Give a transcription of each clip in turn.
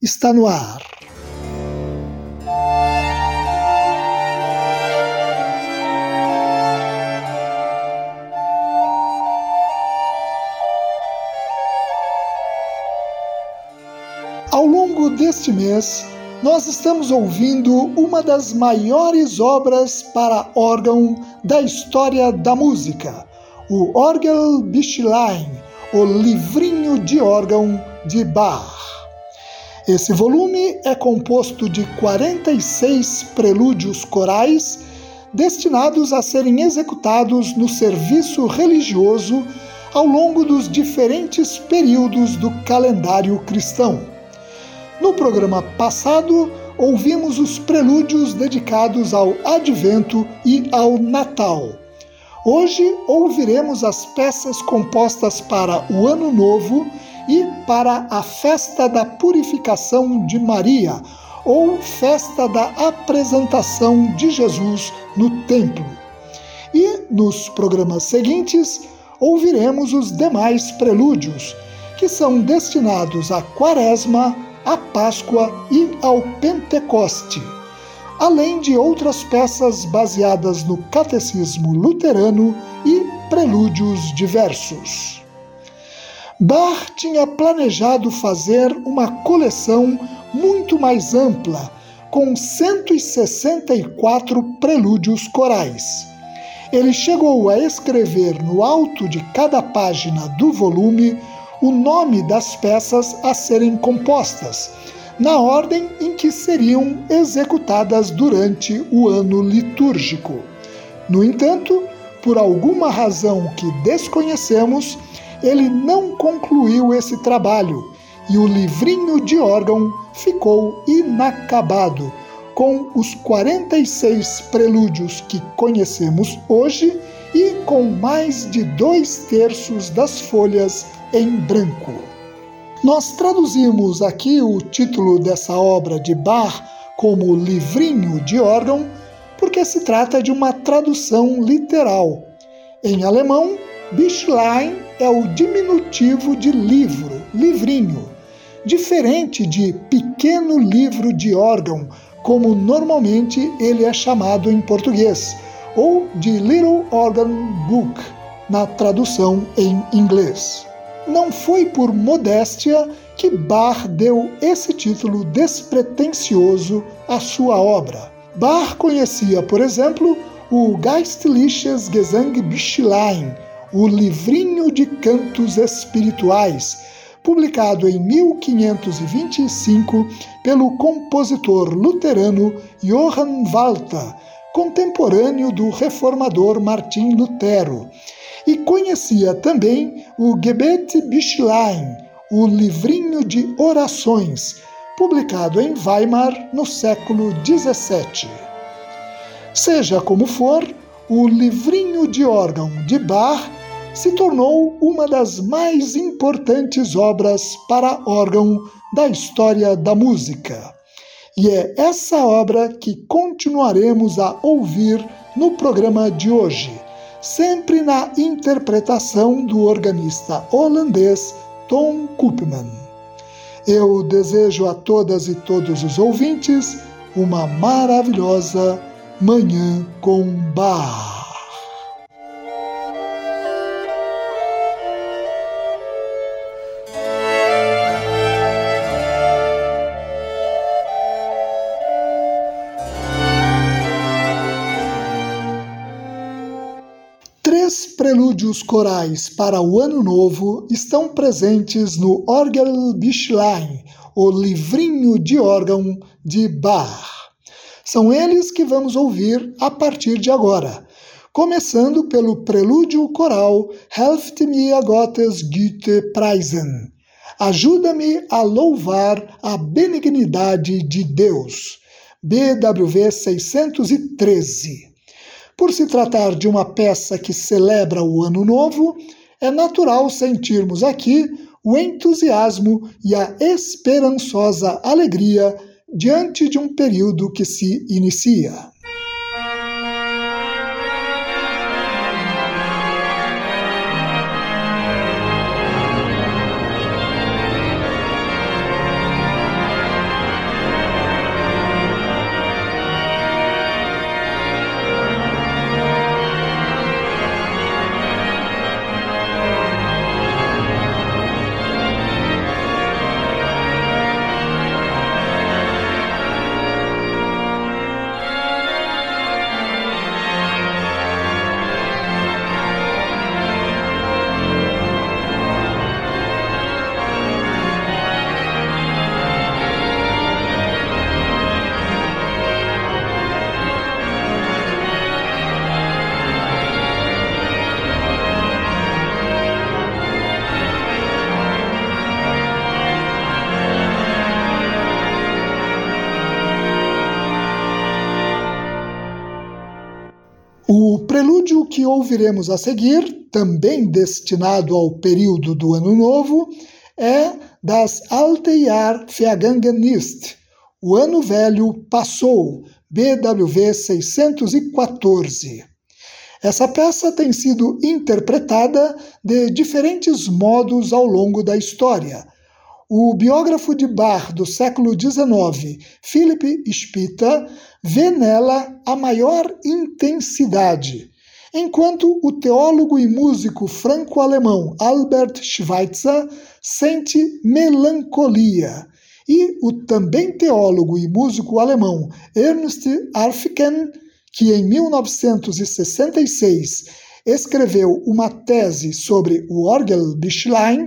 está no ar. Ao longo deste mês, nós estamos ouvindo uma das maiores obras para órgão da história da música, o Orgel Bischlein, o livrinho de órgão de Bach. Esse volume é composto de 46 prelúdios corais destinados a serem executados no serviço religioso ao longo dos diferentes períodos do calendário cristão. No programa passado, ouvimos os prelúdios dedicados ao Advento e ao Natal. Hoje ouviremos as peças compostas para o Ano Novo e para a festa da purificação de Maria, ou festa da apresentação de Jesus no templo. E nos programas seguintes ouviremos os demais prelúdios, que são destinados à Quaresma, à Páscoa e ao Pentecoste, além de outras peças baseadas no Catecismo Luterano e prelúdios diversos. Bach tinha planejado fazer uma coleção muito mais ampla, com 164 prelúdios corais. Ele chegou a escrever no alto de cada página do volume o nome das peças a serem compostas, na ordem em que seriam executadas durante o ano litúrgico. No entanto, por alguma razão que desconhecemos, ele não concluiu esse trabalho e o livrinho de órgão ficou inacabado, com os 46 prelúdios que conhecemos hoje e com mais de dois terços das folhas em branco. Nós traduzimos aqui o título dessa obra de Bach como livrinho de órgão porque se trata de uma tradução literal. Em alemão, Bischlein é o diminutivo de livro, livrinho, diferente de pequeno livro de órgão, como normalmente ele é chamado em português, ou de Little Organ Book, na tradução em inglês. Não foi por modéstia que Bach deu esse título despretensioso à sua obra. Bach conhecia, por exemplo, o Geistliches Gesangbischlein, o Livrinho de Cantos Espirituais, publicado em 1525 pelo compositor luterano Johann Walter, contemporâneo do reformador Martim Lutero, e conhecia também o Gebet Bischlein, o Livrinho de Orações, publicado em Weimar no século XVII. Seja como for, o Livrinho de Órgão de Bach se tornou uma das mais importantes obras para órgão da história da música. E é essa obra que continuaremos a ouvir no programa de hoje, sempre na interpretação do organista holandês Tom Koopman. Eu desejo a todas e todos os ouvintes uma maravilhosa Manhã com Bar. Prelúdios corais para o Ano Novo estão presentes no Orgelbüchlein, o livrinho de órgão de Bach. São eles que vamos ouvir a partir de agora, começando pelo prelúdio coral Helft mir Gottes Güte preisen. Ajuda-me a louvar a benignidade de Deus. BWV 613. Por se tratar de uma peça que celebra o Ano Novo, é natural sentirmos aqui o entusiasmo e a esperançosa alegria diante de um período que se inicia. Prelúdio que ouviremos a seguir, também destinado ao período do Ano Novo, é das Alte Jahr vergangen ist. O Ano Velho Passou, BWV 614. Essa peça tem sido interpretada de diferentes modos ao longo da história. O biógrafo de Bach do século XIX, Philipp Spitta, vê nela a maior intensidade, enquanto o teólogo e músico franco-alemão Albert Schweitzer sente melancolia, e o também teólogo e músico alemão Ernst Arfken, que em 1966 escreveu uma tese sobre o Orgelbüchlein,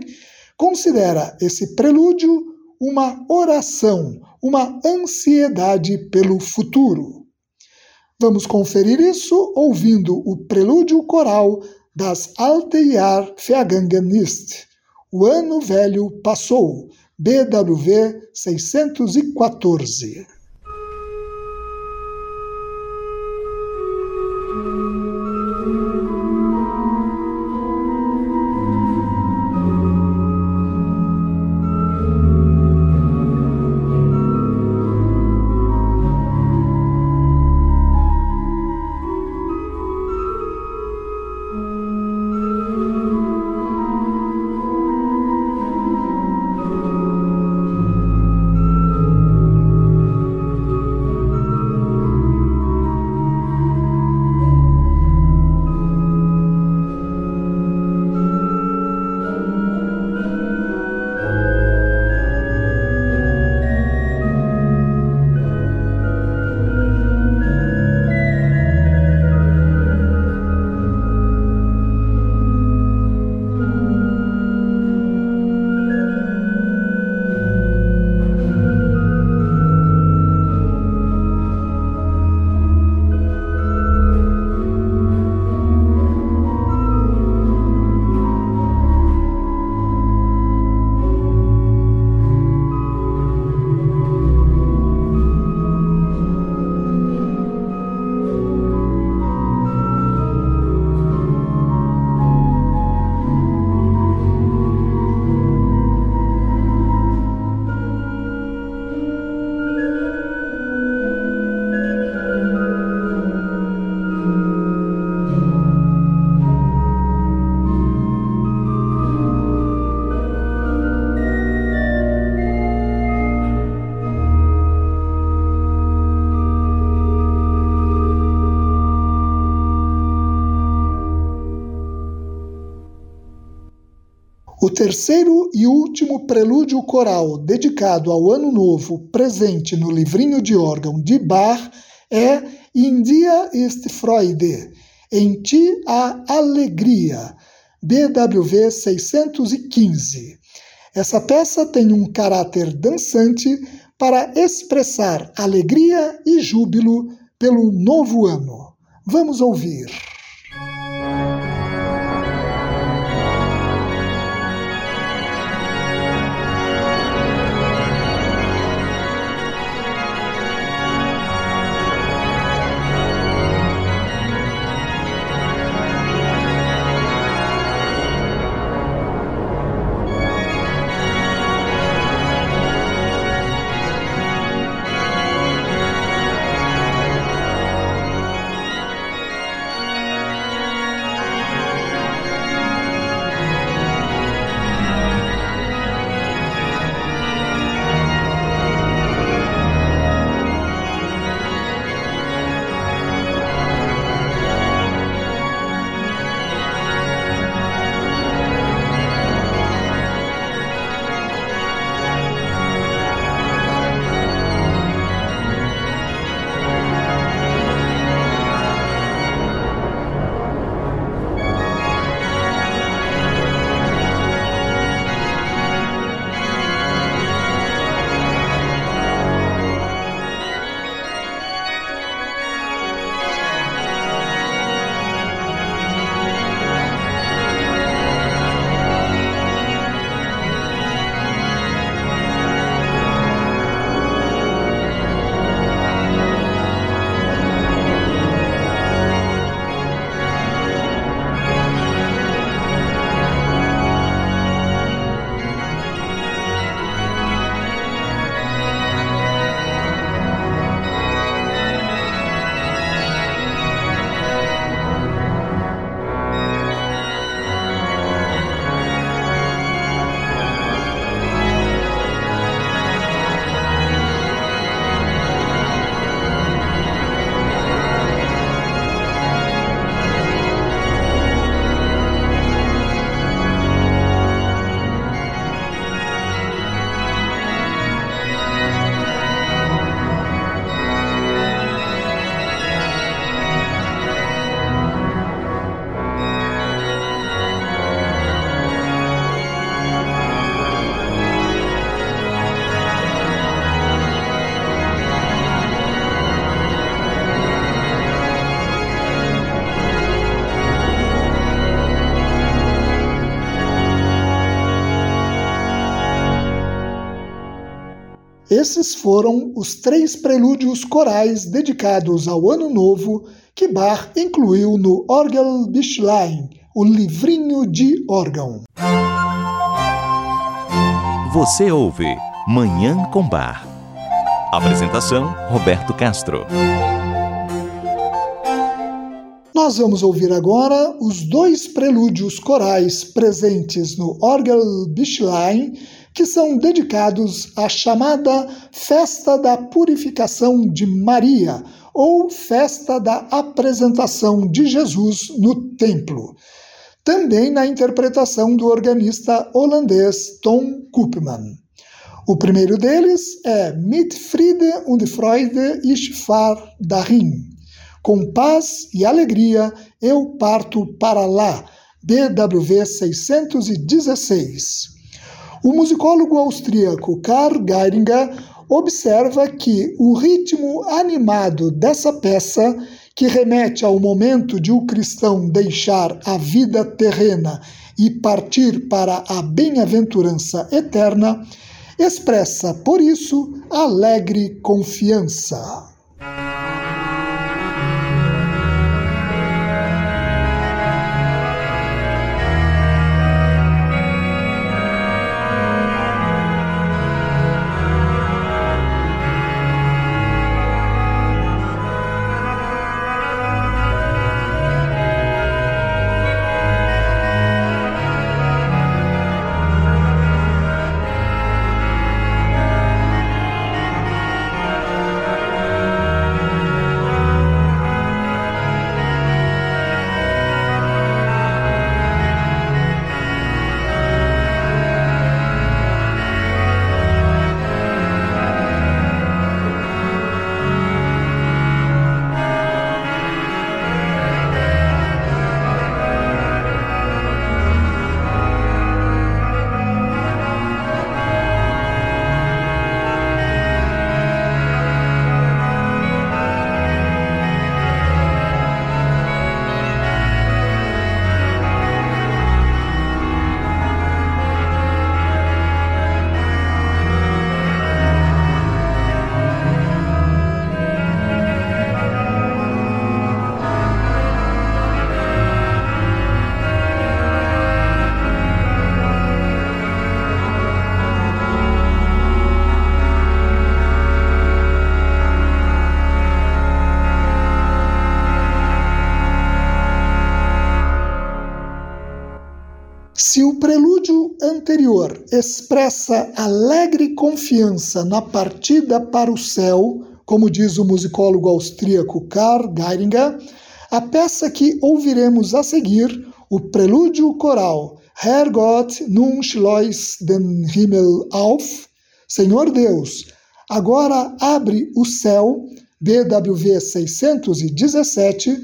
considera esse prelúdio uma oração, uma ansiedade pelo futuro. Vamos conferir isso ouvindo o prelúdio coral das Alte Jahr vergangen ist. O ano velho passou. BWV 614. Terceiro e último prelúdio coral dedicado ao Ano Novo, presente no livrinho de órgão de Bach, é In Dia ist Freude, Em Ti há Alegria, BWV 615. Essa peça tem um caráter dançante para expressar alegria e júbilo pelo novo ano. Vamos ouvir. Esses foram os três prelúdios corais dedicados ao Ano Novo que Bach incluiu no Orgelbüchlein, o livrinho de órgão. Você ouve Manhã com Bar. Apresentação: Roberto Castro. Nós vamos ouvir agora os dois prelúdios corais presentes no Orgelbüchlein que são dedicados à chamada Festa da Purificação de Maria ou Festa da Apresentação de Jesus no Templo, também na interpretação do organista holandês Tom Koopman. O primeiro deles é Mit Friede und Freude ich fahr dahin. Com paz e alegria eu parto para lá. BWV 616. O musicólogo austríaco Karl Geiringer observa que o ritmo animado dessa peça, que remete ao momento de o cristão deixar a vida terrena e partir para a bem-aventurança eterna, expressa, por isso, alegre confiança. Expressa alegre confiança na partida para o céu, como diz o musicólogo austríaco Karl Geiringer, a peça que ouviremos a seguir, o prelúdio coral Herrgott nun schloss den Himmel auf, Senhor Deus, agora abre o céu, BWV 617,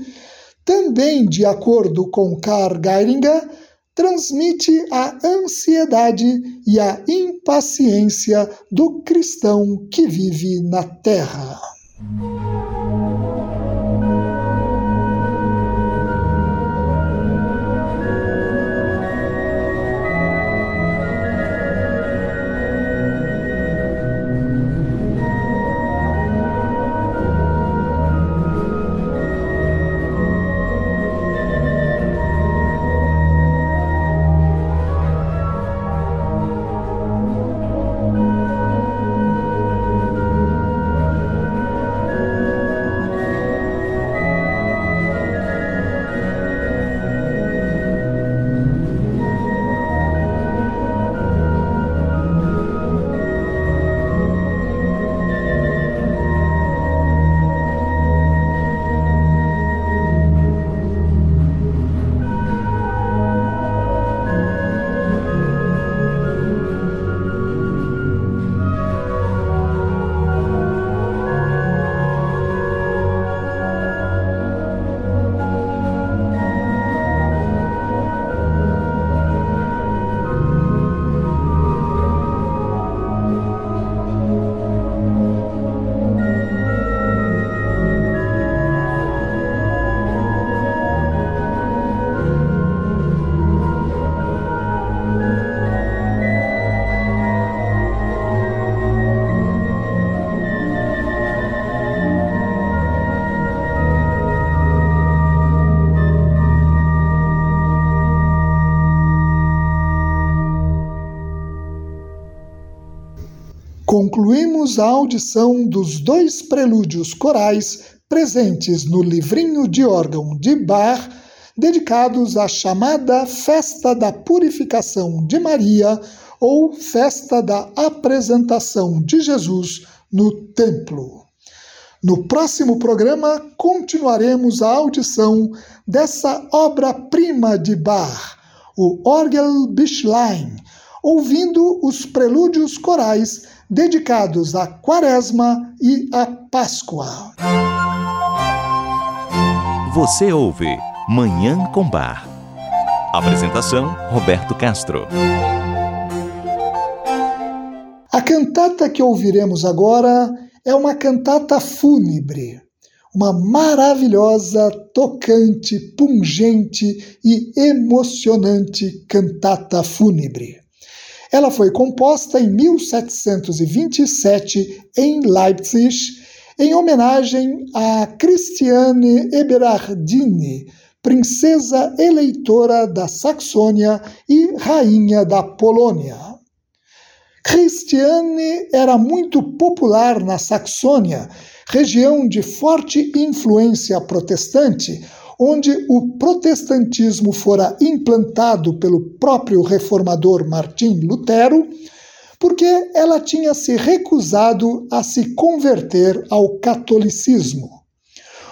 também de acordo com Karl Geiringer, transmite a ansiedade e a impaciência do cristão que vive na terra. Concluímos a audição dos dois prelúdios corais presentes no livrinho de órgão de Bach, dedicados à chamada Festa da Purificação de Maria ou Festa da Apresentação de Jesus no Templo. No próximo programa, continuaremos a audição dessa obra-prima de Bach, o Orgelbischlein, ouvindo os prelúdios corais dedicados à Quaresma e à Páscoa. Você ouve Manhã com Bar. Apresentação: Roberto Castro. A cantata que ouviremos agora é uma cantata fúnebre, uma maravilhosa, tocante, pungente e emocionante cantata fúnebre. Ela foi composta em 1727 em Leipzig, em homenagem a Christiane Eberhardine, princesa eleitora da Saxônia e rainha da Polônia. Christiane era muito popular na Saxônia, região de forte influência protestante, onde o protestantismo fora implantado pelo próprio reformador Martim Lutero, porque ela tinha se recusado a se converter ao catolicismo.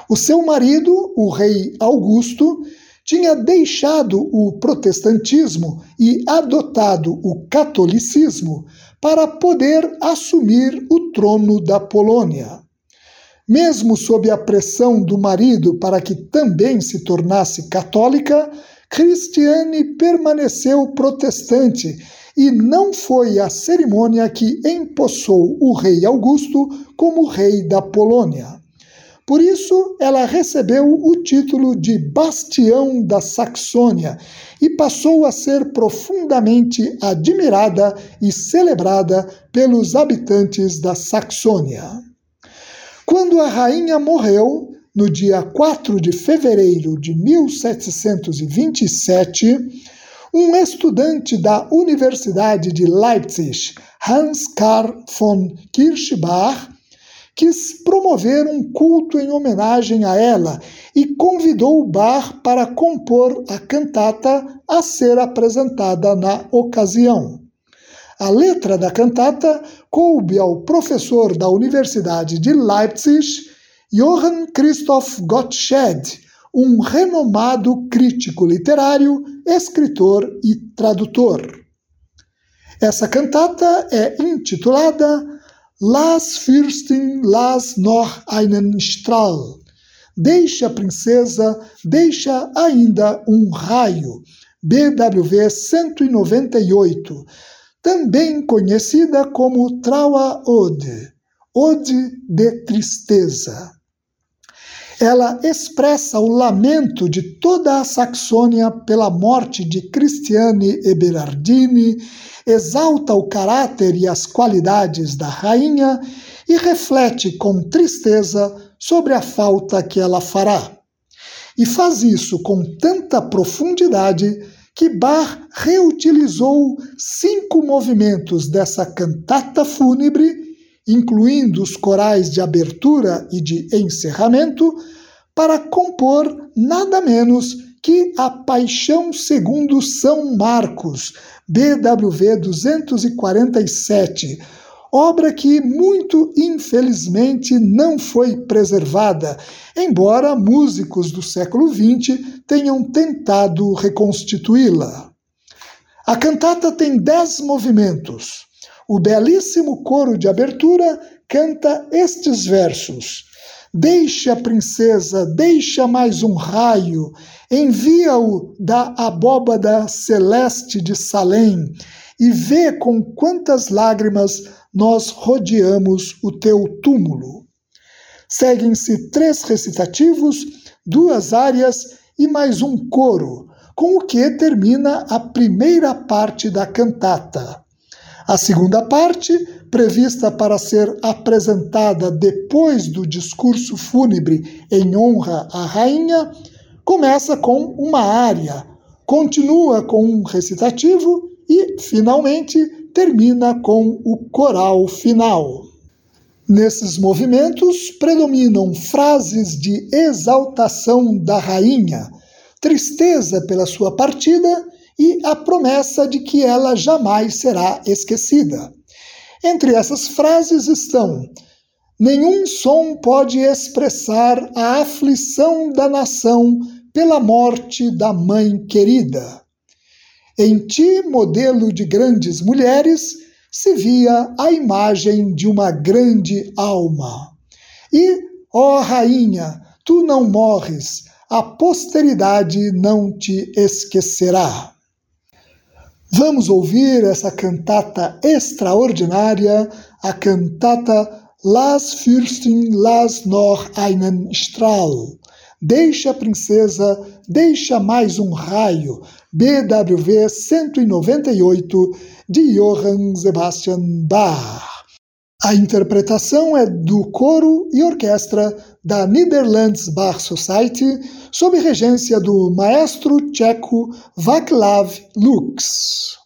O seu marido, o rei Augusto, tinha deixado o protestantismo e adotado o catolicismo para poder assumir o trono da Polônia. Mesmo sob a pressão do marido para que também se tornasse católica, Cristiane permaneceu protestante e não foi a cerimônia que empossou o rei Augusto como rei da Polônia. Por isso, ela recebeu o título de Bastião da Saxônia e passou a ser profundamente admirada e celebrada pelos habitantes da Saxônia. Quando a rainha morreu, no dia 4 de fevereiro de 1727, um estudante da Universidade de Leipzig, Hans Karl von Kirchbach, quis promover um culto em homenagem a ela e convidou Bach para compor a cantata a ser apresentada na ocasião. A letra da cantata coube ao professor da Universidade de Leipzig, Johann Christoph Gottsched, um renomado crítico literário, escritor e tradutor. Essa cantata é intitulada Las Fürsten las noch einen Strahl. Deixa, princesa, deixa ainda um raio. BWV 198, também conhecida como Traua Ode, Ode de Tristeza. Ela expressa o lamento de toda a Saxônia pela morte de Cristiane Eberardini, exalta o caráter e as qualidades da rainha e reflete com tristeza sobre a falta que ela fará. E faz isso com tanta profundidade que Bach reutilizou cinco movimentos dessa cantata fúnebre incluindo os corais de abertura e de encerramento, para compor nada menos que a Paixão segundo São Marcos, BWV 247, obra que muito infelizmente não foi preservada, embora músicos do século XX tenham tentado reconstituí-la. A cantata tem dez movimentos. O belíssimo coro de abertura canta estes versos: Deixa, princesa, deixa mais um raio, envia-o da abóbada celeste de Salém, e vê com quantas lágrimas nós rodeamos o teu túmulo. Seguem-se três recitativos, duas áreas e mais um coro, com o que termina a primeira parte da cantata. A segunda parte, prevista para ser apresentada depois do discurso fúnebre em honra à rainha, começa com uma área, continua com um recitativo e, finalmente, termina com o coral final. Nesses movimentos predominam frases de exaltação da rainha, tristeza pela sua partida e a promessa de que ela jamais será esquecida. Entre essas frases estão: Nenhum som pode expressar a aflição da nação pela morte da mãe querida. Em ti, modelo de grandes mulheres, se via a imagem de uma grande alma. E, ó rainha, tu não morres, a posteridade não te esquecerá. Vamos ouvir essa cantata extraordinária, a cantata Las Fürsten las noch einen Strahl. Deixa, princesa, deixa mais um raio. BWV 198 de Johann Sebastian Bach. A interpretação é do coro e orquestra da Netherlands Bar Society, sob regência do maestro tcheco Václav Lux.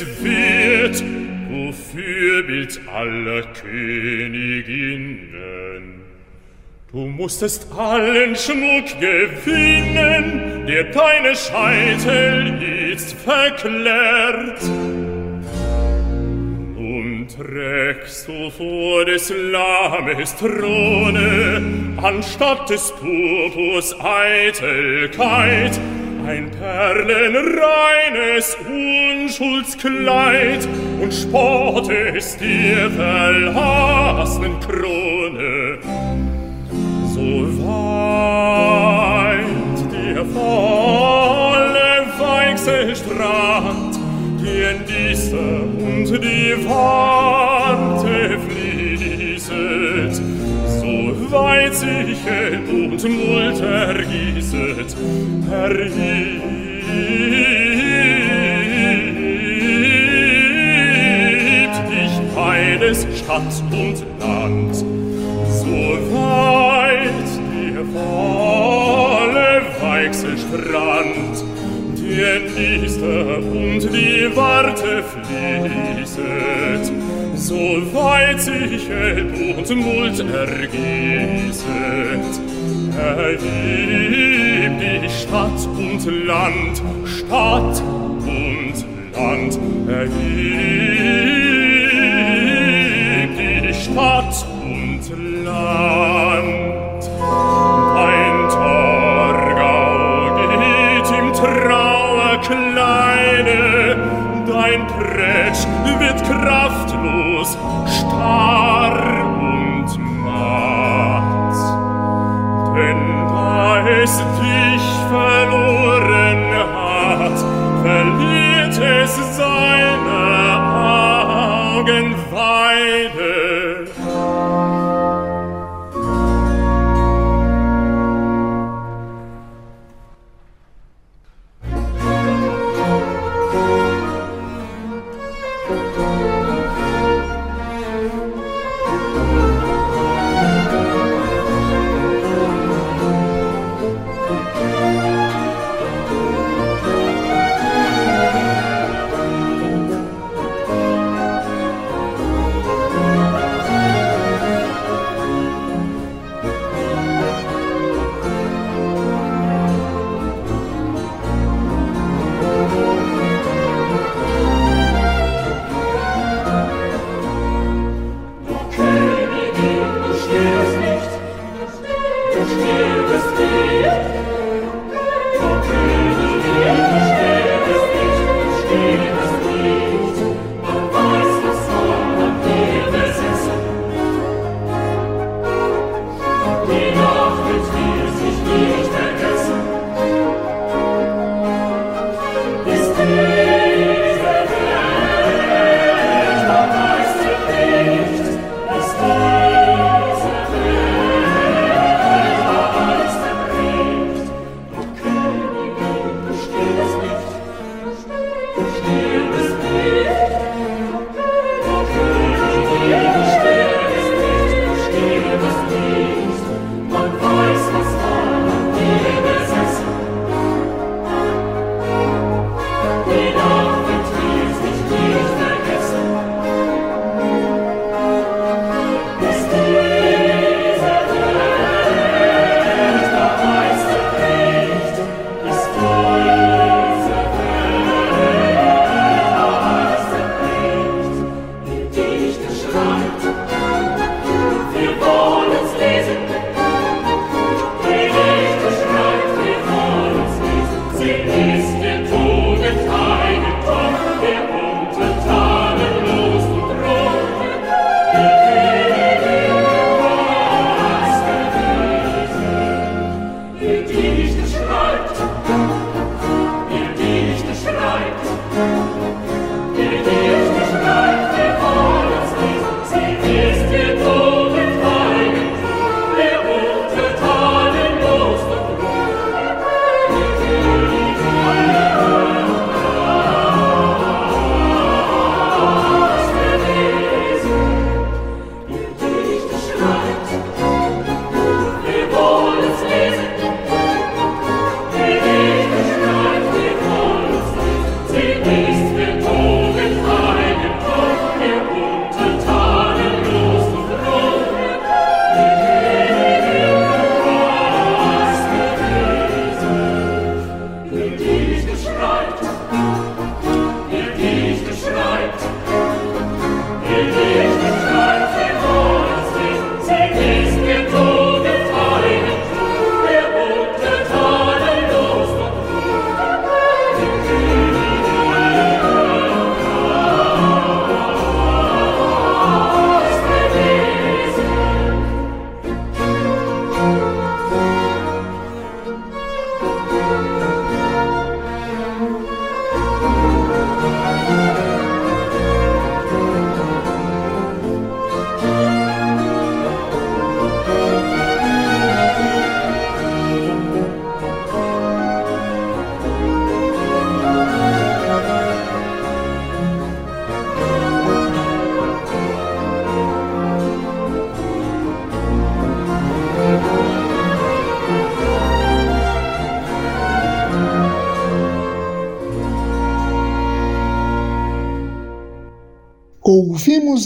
Es wert, du Fürbild aller Königinnen. Du musstest allen Schmuck gewinnen, der deine Scheitel jetzt verklärt. Und trägst du vor des Lammes Throne, anstatt des Purpurs Eitelkeit, ein perlenreines Unschuldskleid und spottest dir verlassenen Krone. So weit der volle Weichselstrand, die Endiste und die Warte Weiziche und Mult ergießet, erhebt ich beides Stadt und Land, so weit dir volle Weichse Strand, dir Niester und die Warte fließet, so weit sich Elb und Mult ergießet. Erheb die Stadt und Land, Stadt und Land, erheb die Stadt und Land.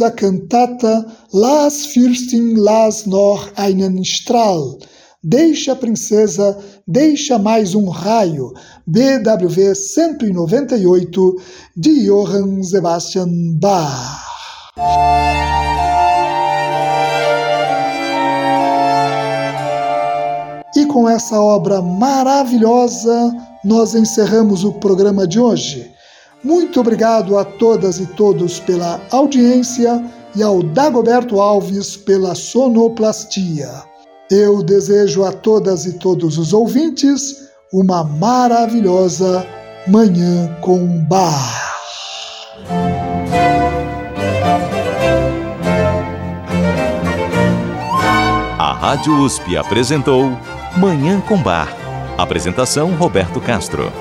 A cantata Las Fürstin las noch einen Strahl. Deixa princesa, deixa mais um raio, BWV 198, de Johann Sebastian Bach. E com essa obra maravilhosa, nós encerramos o programa de hoje. Muito obrigado a todas e todos pela audiência e ao Dagoberto Alves pela sonoplastia. Eu desejo a todas e todos os ouvintes uma maravilhosa Manhã com Bar. A Rádio USP apresentou Manhã com Bar. Apresentação Roberto Castro.